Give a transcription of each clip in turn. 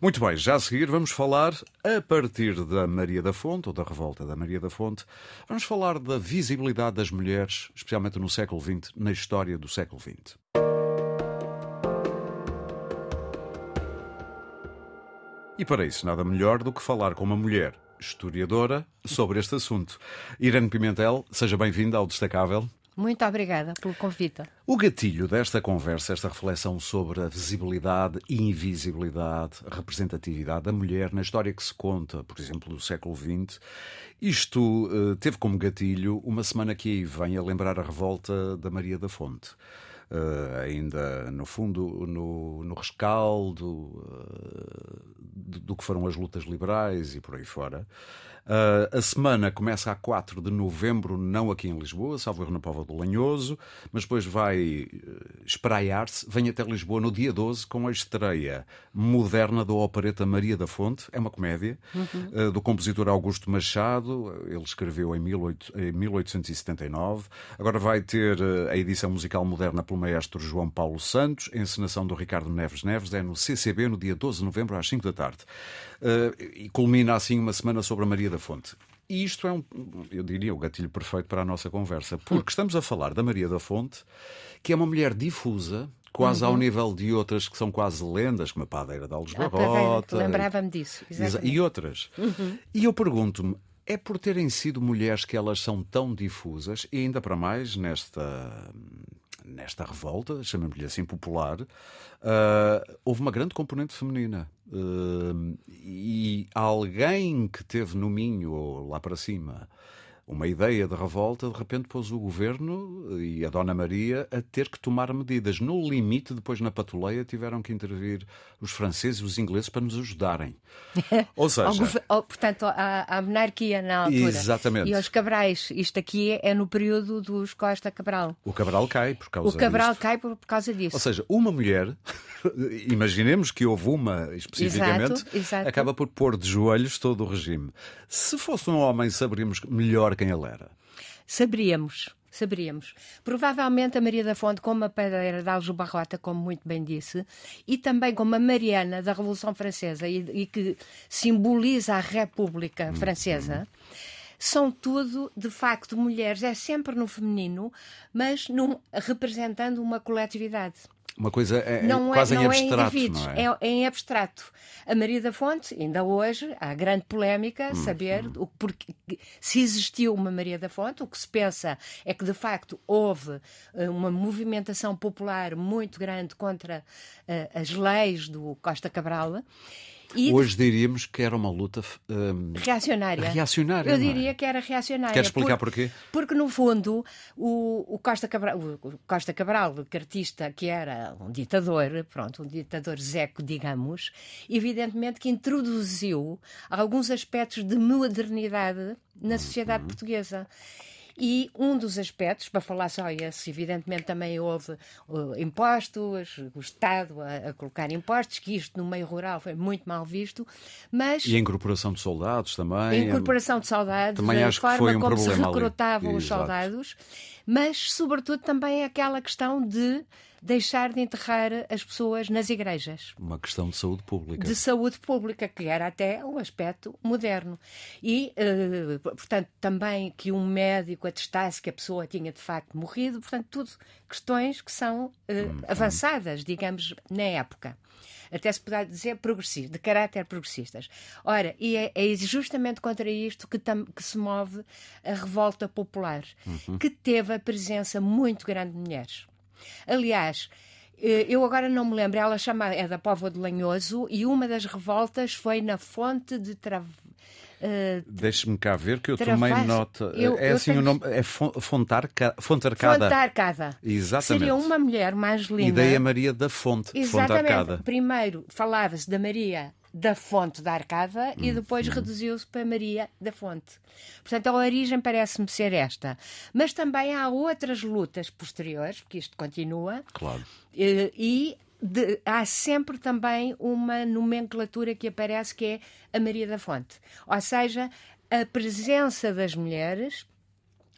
Muito bem, já a seguir vamos falar, a partir da Maria da Fonte, ou da revolta da Maria da Fonte, vamos falar da visibilidade das mulheres, especialmente no século XX, na história do século XX. E para isso, nada melhor do que falar com uma mulher historiadora sobre este assunto. Irene Pimentel, seja bem-vinda ao Destacável. Muito obrigada pelo convite. O gatilho desta conversa, esta reflexão sobre a visibilidade e invisibilidade, a representatividade da mulher na história que se conta, por exemplo, do século XX, isto uh, teve como gatilho uma semana que aí vem a lembrar a revolta da Maria da Fonte. Uh, ainda no fundo no, no rescaldo uh, do, do, que foram as lutas liberais e por aí fora. Uh, a semana começa a 4 de novembro, não aqui em Lisboa, salvo erro na Pova do Lanhoso, mas depois vai uh, espraiar-se, vem até Lisboa no dia 12 com a estreia moderna da opereta Maria da Fonte, é uma comédia, uhum. uh, do compositor Augusto Machado, ele escreveu em, 18, em 1879. Agora vai ter a edição musical moderna pelo maestro João Paulo Santos, a encenação do Ricardo Neves Neves, é no CCB no dia 12 de novembro às 5 da tarde. e culmina assim uma semana sobre a Maria da da Fonte. E isto é um, eu diria, o gatilho perfeito para a nossa conversa, porque estamos a falar da Maria da Fonte, que é uma mulher difusa, quase uhum. ao nível de outras que são quase lendas, como a Padeira de Alves Barrota. Lembrava-me disso. Exatamente. E outras. Uhum. E eu pergunto-me, é por terem sido mulheres que elas são tão difusas, e ainda para mais nesta nesta revolta, chamemos-lhe assim popular, uh, houve uma grande componente feminina. Uh, e alguém que teve no Minho ou lá para cima uma ideia de revolta, de repente pôs o governo e a Dona Maria a ter que tomar medidas. No limite, depois na patuleia, tiveram que intervir os franceses e os ingleses para nos ajudarem. Ou seja. Ou, portanto, a, a, monarquia na altura. Exatamente. E os Cabrais. Isto aqui é no período dos Costa Cabral. O Cabral cai por causa disso. O Cabral disto. cai por, por, causa disso. Ou seja, uma mulher, imaginemos que houve uma especificamente, exato, exato. acaba por pôr de joelhos todo o regime. Se fosse um homem, saberíamos melhor quem ele era? Saberíamos. Saberíamos. Provavelmente a Maria da Fonte, como a padeira de Aljo Barrota, como muito bem disse, e também como a Mariana da Revolução Francesa e, e que simboliza a República uhum. Francesa. são tudo, de facto, mulheres. É sempre no feminino, mas num, representando uma coletividade. Uma coisa é, é não quase é, em abstrato, é em não é? é? em abstrato. A Maria da Fonte, ainda hoje, há grande polémica hum, saber hum. O, porque, se existiu uma Maria da Fonte. O que se pensa é que, de facto, houve eh, uma movimentação popular muito grande contra uh, as leis do Costa Cabral e Hoje diríamos que era uma luta um, reacionária. reacionária. Eu é? diria que era reacionária. Quer explicar por, porquê? Porque, no fundo, o, o, Costa Cabral, o Costa Cabral, o cartista que era um ditador, pronto, um ditador zeco, digamos, evidentemente que introduziu alguns aspectos de modernidade na sociedade uhum. portuguesa. E um dos aspectos, para falar só esse, evidentemente também houve uh, impostos, o Estado a, a, colocar impostos, que isto no meio rural foi muito mal visto, mas... E a incorporação de soldados também. A incorporação de soldados, também a forma que foi um como se recrutavam ali. os soldados, mas sobretudo também aquela questão de deixar de enterrar as pessoas nas igrejas. Uma questão de saúde pública. De saúde pública, que era até um aspecto moderno. E, uh, portanto, também que um médico atestasse que a pessoa tinha de facto morrido, portanto, tudo questões que são uh, hum, avançadas, digamos, na época até se poderá dizer progressistas, de caráter progressistas. Ora, e é, é justamente contra isto que, tam, que, se move a revolta popular, uhum. que teve a presença muito grande de mulheres. Aliás, eh, eu agora não me lembro, ela chama, é da Póvoa de Lanhoso e uma das revoltas foi na Fonte de Trav... Uh, Deixe-me cá ver que eu tomei nota. Eu, é assim tenho... o nome. É Fontarca... Fontarcada. Fontarcada. Exatamente. Seria uma mulher mais linda. Ideia Maria da Fonte. Exatamente. Fontarcada. Primeiro falava-se da Maria da fonte da Arcada e hum, depois hum. reduziu-se para Maria da Fonte. Portanto, a origem parece-me ser esta. Mas também há outras lutas posteriores, porque isto continua. Claro. Eh, e de, há sempre também uma nomenclatura que aparece que é a Maria da Fonte. Ou seja, a presença das mulheres,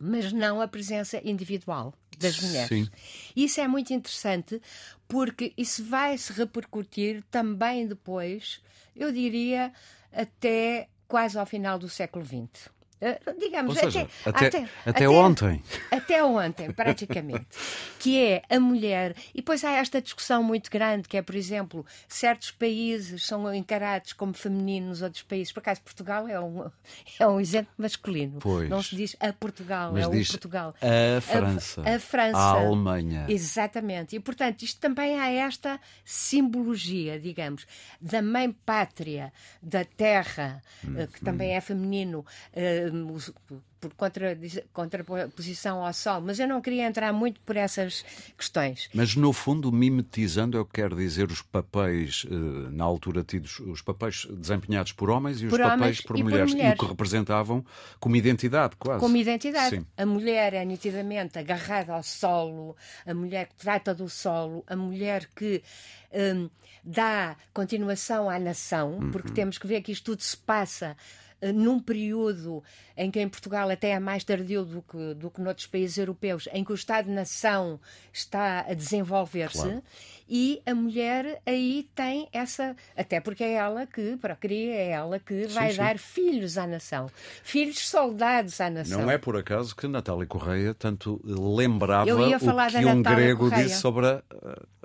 mas não a presença individual das mulheres. Sim. Isso é muito interessante porque isso vai se repercutir também depois, eu diria, até quase ao final do século XX. Uh, digamos, seja, até, até, até, até, ontem. Até ontem, praticamente. que é a mulher. E depois há esta discussão muito grande, que é, por exemplo, certos países são encarados como femininos, outros países. Por acaso, Portugal é um, é um exemplo masculino. Pois. Não se diz a Portugal, é o Portugal. A França. A, a França. A Alemanha. Exatamente. E, portanto, isto também há esta simbologia, digamos, da mãe pátria, da terra, hum, que hum. também é feminino. Uh, por contra, contraposição ao Sol, mas eu não queria entrar muito por essas questões. Mas, no fundo, mimetizando, eu quero dizer os papéis, eh, na altura tidos, os papéis desempenhados por homens e os por papéis por mulheres, por mulheres, e o que representavam como identidade, quase. Como identidade. Sim. A mulher é nitidamente agarrada ao solo, a mulher que trata do solo, a mulher que. Hum, dá continuação à nação, porque uhum. temos que ver que isto tudo se passa eh, num período em que em Portugal até é mais tardio do que, do que noutros países europeus, em que o Estado-nação está a desenvolver-se. Claro. E a mulher aí tem essa, até porque é ela que, para cria, é ela que vai sim. dar filhos à nação, filhos soldados à nação. Não é por acaso que Natália Correia tanto lembrava o que um grego Correia. disse sobre a,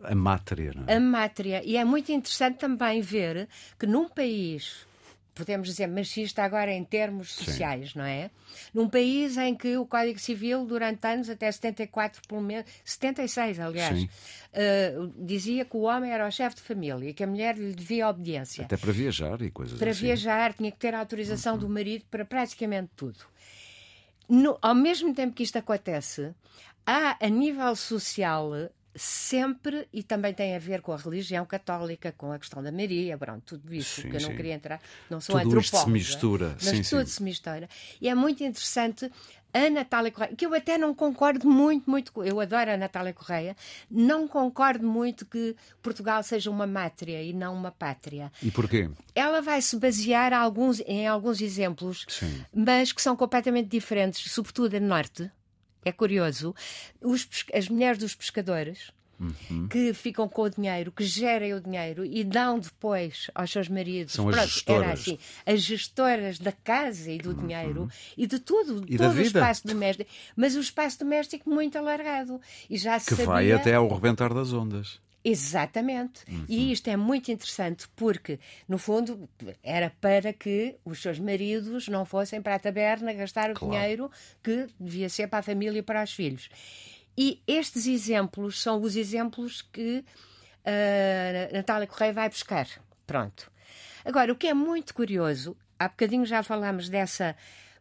a mátria. É? A mátria. E é muito interessante também ver que num país podemos dizer, machista agora em termos sociais, Sim. não é? Num país em que o Código Civil, durante anos, até 74, pelo menos, 76, aliás, uh, dizia que o homem era o chefe de família e que a mulher lhe devia obediência. Até para viajar e coisas para assim. Para viajar, tinha que ter a autorização uhum. do marido para praticamente tudo. No, ao mesmo tempo que isto acontece, há, a nível social, sempre, e também tem a ver com a religião católica, com a questão da Maria, pronto, tudo isso, sim, que eu não sim. queria entrar, não sou tudo antropóloga. se mistura. Mas sim, tudo se mistura. E é muito interessante a Natália Correia, que eu até não concordo muito, muito, eu adoro a Natália Correia, não concordo muito que Portugal seja uma mátria e não uma pátria. E porquê? Ela vai se basear alguns, em alguns exemplos, mas que são completamente diferentes, sobretudo no Norte é curioso, os, as mulheres dos pescadores. Uhum. Que ficam com o dinheiro, que gerem o dinheiro e dão depois aos seus maridos. São as Pronto, gestoras. Assim, as gestoras da casa e do uhum. dinheiro e de tudo, e todo o espaço doméstico. Mas o espaço doméstico muito alargado. E já que sabia... vai até ao rebentar das ondas. Exatamente. Uhum. E isto é muito interessante porque, no fundo, era para que os seus maridos não fossem para a taberna gastar o claro. dinheiro que devia ser para a família e para os filhos. E estes exemplos são os exemplos que uh, Natália Correia vai buscar. Pronto. Agora, o que é muito curioso, há bocadinho já falámos dessa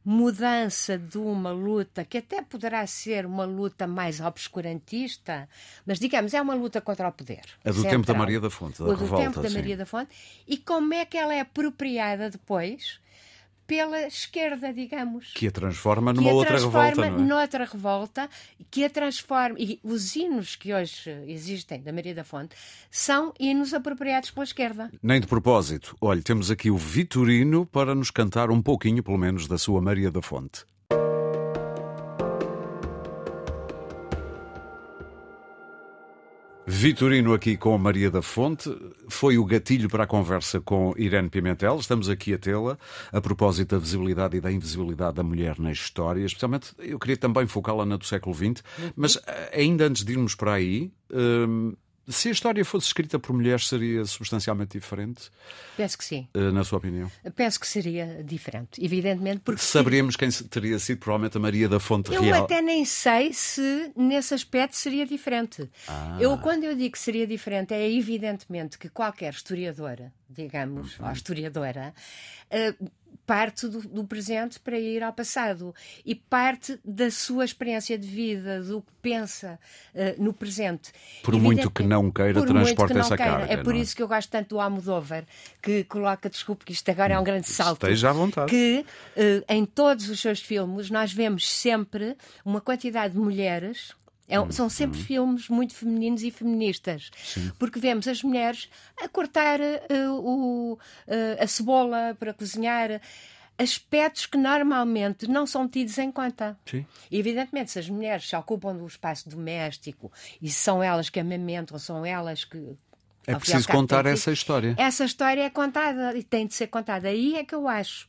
mudança de uma luta que até poderá ser uma luta mais obscurantista, mas digamos, é uma luta contra o poder. É do central. tempo da Maria da Fonte, da o revolta, do tempo da Maria da Fonte. E como é que ela é apropriada depois pela esquerda, digamos. Que a transforma numa outra revolta, não é? noutra revolta, que a transforma... E os hinos que hoje existem da Maria da Fonte são hinos apropriados pela esquerda. Nem de propósito. Olha, temos aqui o Vitorino para nos cantar um pouquinho, pelo menos, da sua Maria da Fonte. Vitorino aqui com Maria da Fonte. Foi o gatilho para a conversa com Irene Pimentel. Estamos aqui a tê-la a propósito da visibilidade e da invisibilidade da mulher na história. Especialmente, eu queria também focá-la na do século XX. Mas eh, ainda antes de irmos para aí, hum, se a história fosse escrita por mulheres, seria substancialmente diferente? Penso que sim. Eh, na sua opinião? Penso que seria diferente, evidentemente. Porque Saberíamos quem teria sido, provavelmente, a Maria da Fonte eu Real. Eu até nem sei se nesse aspecto seria diferente. Ah. Eu, quando eu digo que seria diferente, é evidentemente que qualquer historiadora, digamos, uhum. ou historiadora, uh, parte do, do, presente para ir ao passado e parte da sua experiência de vida, do que pensa uh, no presente. Por muito que não queira, transporta essa queira. carga. É por é? isso que eu gosto tanto do Almodóvar, que coloca, desculpe que isto agora é um grande salto. Esteja à vontade. Que uh, em todos os seus filmes nós vemos sempre uma quantidade de mulheres é, são sempre uhum. filmes muito femininos e feministas, Sim. porque vemos as mulheres a cortar uh, o, uh, a cebola para cozinhar, aspectos que normalmente não são tidos em conta. Sim. Evidentemente, se as mulheres se ocupam do espaço doméstico e são elas que amamentam, são elas que. É preciso contar essa história. Essa história é contada e tem de ser contada. Aí é que eu acho.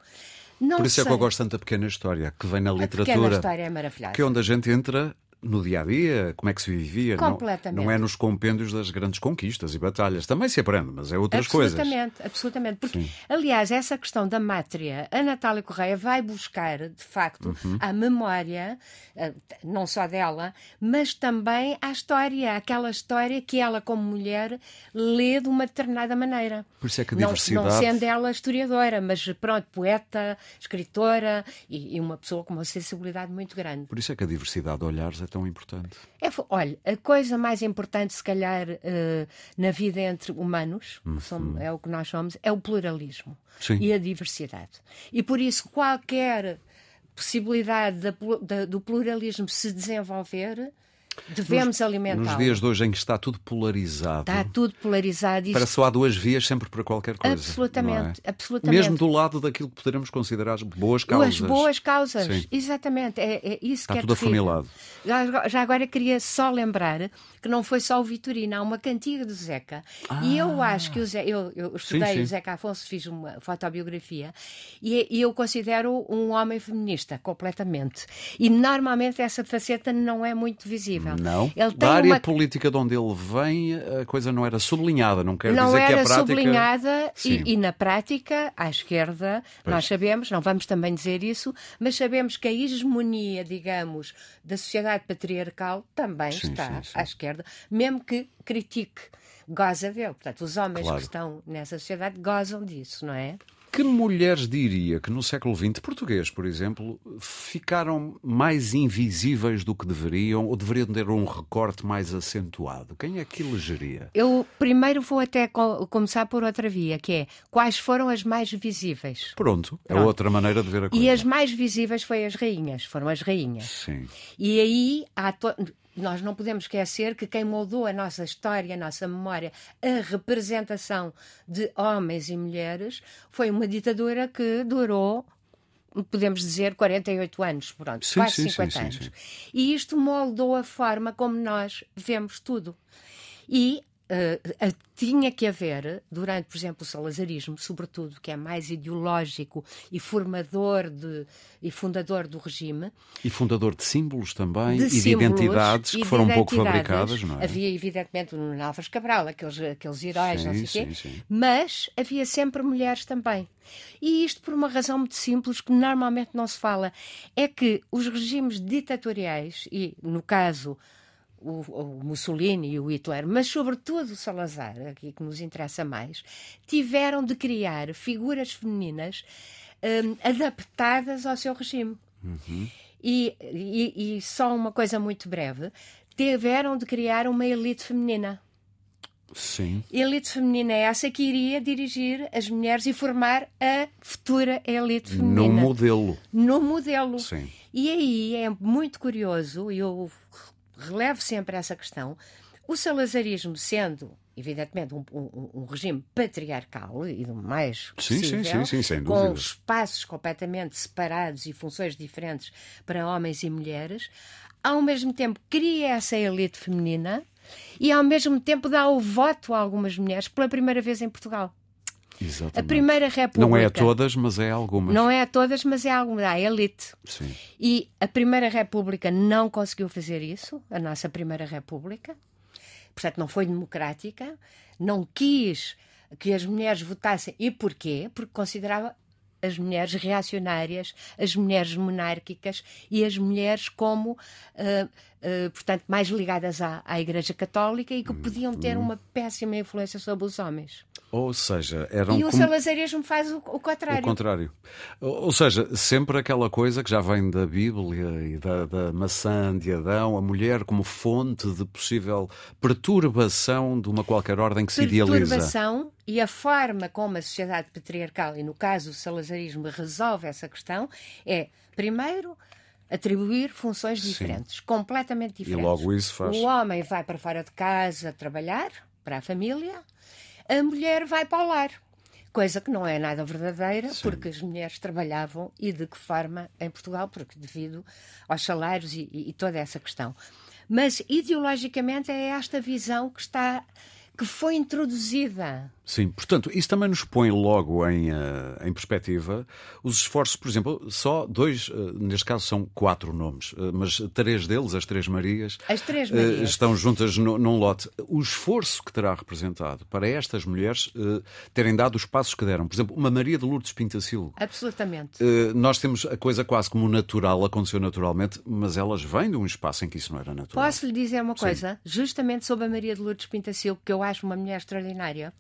Não Por isso sei. é que eu gosto tanto da pequena história, que vem na literatura. A pequena história é maravilhosa. Que é onde a gente entra no dia a dia, como é que se vivia. Completamente. Não, não, é nos compêndios das grandes conquistas e batalhas. Também se aprende, mas é outras absolutamente, coisas. Absolutamente, Porque, Sim. aliás, essa questão da mátria, a Natália Correia vai buscar, de facto, uhum. a memória, eh, não só dela, mas também a história, aquela história que ela, como mulher, lê de uma determinada maneira. Por isso é que a diversidade. Não, não sendo ela historiadora, mas pronto, poeta, escritora e, e uma pessoa com uma sensibilidade muito grande. Por isso é que a diversidade de olhares é tão importante? É, olha, a coisa mais importante, se calhar, uh, na vida entre humanos, uhum. é o que nós somos, é o pluralismo Sim. e a diversidade. E por isso, qualquer possibilidade da, da, do pluralismo se desenvolver Devemos alimentar. Nos dias de hoje em que está tudo polarizado. Está tudo polarizado. Isto... Para só há duas vias sempre para qualquer coisa. Absolutamente, é? absolutamente. Mesmo do lado daquilo que poderemos considerar boas causas. As boas causas, Sim. exatamente. É, é isso está que é tudo terrível. afunilado. Já, já, agora queria só lembrar que não foi só o Vitorino, há uma cantiga do Zeca. Ah. E eu ah. acho que o Zeca, eu, eu estudei sim, sim. o Zeca Afonso, fiz uma fotobiografia e, e eu considero um homem feminista, completamente. E normalmente essa faceta não é muito visível possível. Não. Ele da área uma... política de onde ele vem, a coisa não era sublinhada, não quer não dizer que a prática... Não era sublinhada e, e, na prática, à esquerda, pois. nós sabemos, não vamos também dizer isso, mas sabemos que a hegemonia, digamos, da sociedade patriarcal também sim, está sim, sim. à esquerda, mesmo que critique goza dele. Portanto, os homens claro. que estão nessa sociedade gozam disso, não é? Que mulheres diria que no século XX, português, por exemplo, ficaram mais invisíveis do que deveriam ou deveriam ter um recorte mais acentuado? Quem é que elegeria? Eu primeiro vou até começar por outra via, que é quais foram as mais visíveis? Pronto, é Pronto. outra maneira de ver a coisa. E as mais visíveis foi as rainhas, foram as rainhas. Sim. E aí há to nós não podemos esquecer que quem moldou a nossa história, a nossa memória, a representação de homens e mulheres, foi uma ditadura que durou podemos dizer 48 anos, pronto, sim, quase sim, 50 sim, anos. E isto moldou a forma como nós vemos tudo. E uh, tinha que haver, durante, por exemplo, o salazarismo, sobretudo, que é mais ideológico e formador de, e fundador do regime. E fundador de símbolos também de e de identidades que foram um pouco fabricadas, não é? Havia, evidentemente, no Alves Cabral, aqueles, aqueles heróis, sim, não sei o quê, sim. mas havia sempre mulheres também. E isto por uma razão muito simples que normalmente não se fala, é que os regimes ditatoriais, e no caso o, o, Mussolini e o Hitler, mas sobretudo o Salazar, aqui que nos interessa mais, tiveram de criar figuras femininas um, adaptadas ao seu regime. Uhum. E, e, e só uma coisa muito breve: tiveram de criar uma elite feminina. Sim. Elite feminina é essa que iria dirigir as mulheres e formar a futura elite feminina. No modelo. No modelo. Sim. E aí é muito curioso, e eu relevo sempre essa questão. O salazarismo sendo evidentemente, um, um, um, regime patriarcal e do mais possível, sim, sim, sim, com espaços completamente separados e funções diferentes para homens e mulheres, ao mesmo tempo cria essa elite feminina e ao mesmo tempo dá o voto a algumas mulheres pela primeira vez em Portugal. Exatamente. A Primeira República. Não é a todas, mas é a algumas. Não é a todas, mas é a algumas. A elite. Sim. E a Primeira República não conseguiu fazer isso, a nossa Primeira República. Portanto, não foi democrática, não quis que as mulheres votassem. E porquê? Porque considerava as mulheres reacionárias, as mulheres monárquicas e as mulheres como, uh, uh, portanto, mais ligadas à, à Igreja Católica e que podiam ter uma péssima influência sobre os homens. Ou seja, eram. E o como... salazarismo faz o, o, contrário. O contrário. Ou seja, sempre aquela coisa que já vem da Bíblia e da, da maçã de Adão, a mulher como fonte de possível perturbação de uma qualquer ordem que se idealiza. Perturbação e a forma como a sociedade patriarcal, e no caso o salazarismo, resolve essa questão é, primeiro, atribuir funções diferentes, Sim. completamente diferentes. E logo isso faz. O homem vai para fora de casa trabalhar, para a família a mulher vai para o lar. coisa que não é nada verdadeira, Sim. porque as mulheres trabalhavam e de que forma em Portugal, porque devido aos salários e, e toda essa questão. Mas ideologicamente é esta visão que está que foi introduzida Sim, portanto, isso também nos põe logo em, uh, em perspectiva os esforços, por exemplo, só dois, uh, neste caso são quatro nomes, uh, mas três deles, as Três Marias, as três Marias. estão juntas no, num lote. O esforço que terá representado para estas mulheres terem dado os passos que deram. Por exemplo, uma Maria de Lourdes Pintacilgo. Absolutamente. nós temos a coisa quase como natural, aconteceu naturalmente, mas elas vêm de um espaço em que isso não era natural. Posso lhe dizer uma coisa? Sim. Justamente sobre a Maria de Lourdes Pintacilgo, que eu acho uma mulher extraordinária.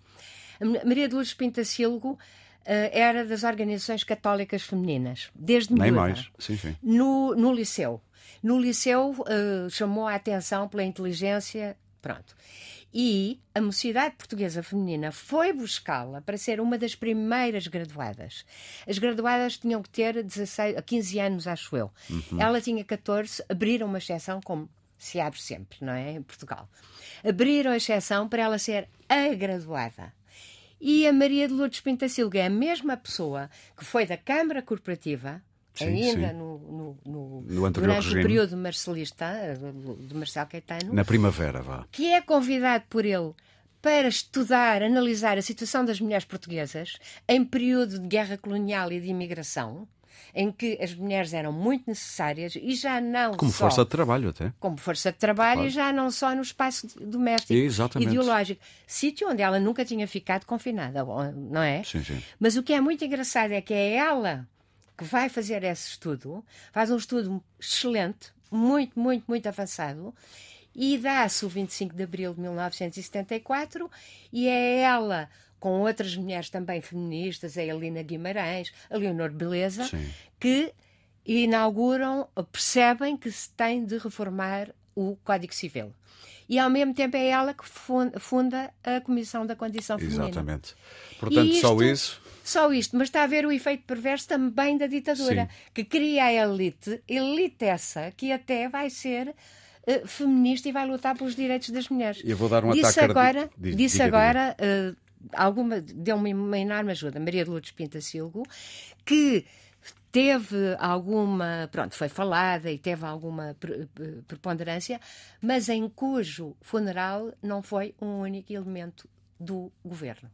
Maria de Lourdes Pintacilgo Uh, era das organizações católicas femininas, desde Nem mais, sim, sim. No, no liceu. No liceu uh, chamou a atenção pela inteligência, pronto. E a Mocidade Portuguesa Feminina foi buscá-la para ser uma das primeiras graduadas. As graduadas tinham que ter 16, 15 anos, acho eu. Uhum. Ela tinha 14, abriram uma exceção, como se abre sempre, não é? Em Portugal. Abriram a exceção para ela ser a graduada. E a Maria de Lourdes Pintacilga é a mesma pessoa que foi da Câmara Corporativa, sim, ainda sim. No, no, no, durante regime. o período marcelista, de Marcelo Caetano. Na primavera, vá. Que é convidado por ele para estudar, analisar a situação das mulheres portuguesas em período de guerra colonial e de imigração em que as mulheres eram muito necessárias e já não como só, força de trabalho até como força de trabalho claro. e já não só no espaço doméstico Exatamente. ideológico sítio onde ela nunca tinha ficado confinada não é sim, sim. mas o que é muito engraçado é que é ela que vai fazer esse estudo faz um estudo excelente muito muito muito avançado e dá-se o 25 de abril de 1974 e é ela com outras mulheres também feministas, a Helena Guimarães, a Leonor Beleza, Sim. que inauguram, percebem que se tem de reformar o Código Civil. E ao mesmo tempo é ela que funda a Comissão da Condição Feminina. Exatamente. Portanto, isto, só isso. Só isto, mas está a ver o efeito perverso também da ditadura, Sim. que cria a elite, elite essa que até vai ser uh, feminista e vai lutar pelos direitos das mulheres. Eu vou dar um disse ataque agora, de... disse diga, agora. Uh, alguma deu-me uma enorme ajuda, Maria de Lourdes Pinta-Silgo, que teve alguma, pronto, foi falada e teve alguma preponderância, mas em cujo funeral não foi um único elemento do governo.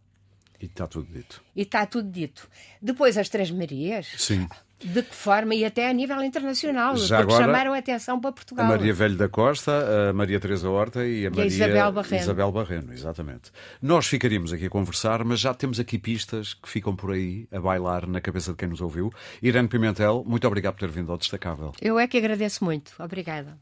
E está tudo dito. E está tudo dito. Depois as Três Marias. Sim. De que forma? E até a nível internacional, Já porque agora, chamaram a atenção para Portugal. A Maria Velho da Costa, a Maria Teresa Horta e a e Maria Isabel Barreno. Isabel Barreno, exatamente. Nós ficaríamos aqui a conversar, mas já temos aqui pistas que ficam por aí a bailar na cabeça de quem nos ouviu. Irene Pimentel, muito obrigado por ter vindo ao Destacável. Eu é que agradeço muito. Obrigada.